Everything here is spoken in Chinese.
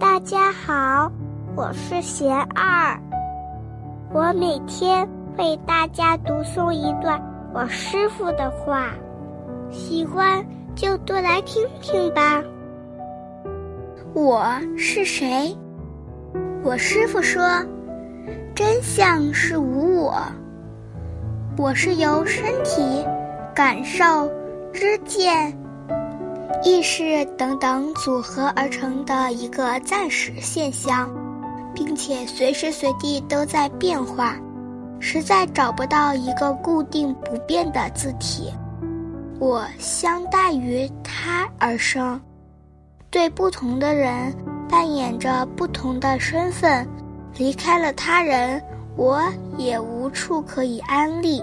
大家好，我是贤二。我每天为大家读诵一段我师傅的话，喜欢就多来听听吧。我是谁？我师傅说，真相是无我。我是由身体、感受、知见。意识等等组合而成的一个暂时现象，并且随时随地都在变化，实在找不到一个固定不变的字体。我相待于他而生，对不同的人扮演着不同的身份。离开了他人，我也无处可以安立。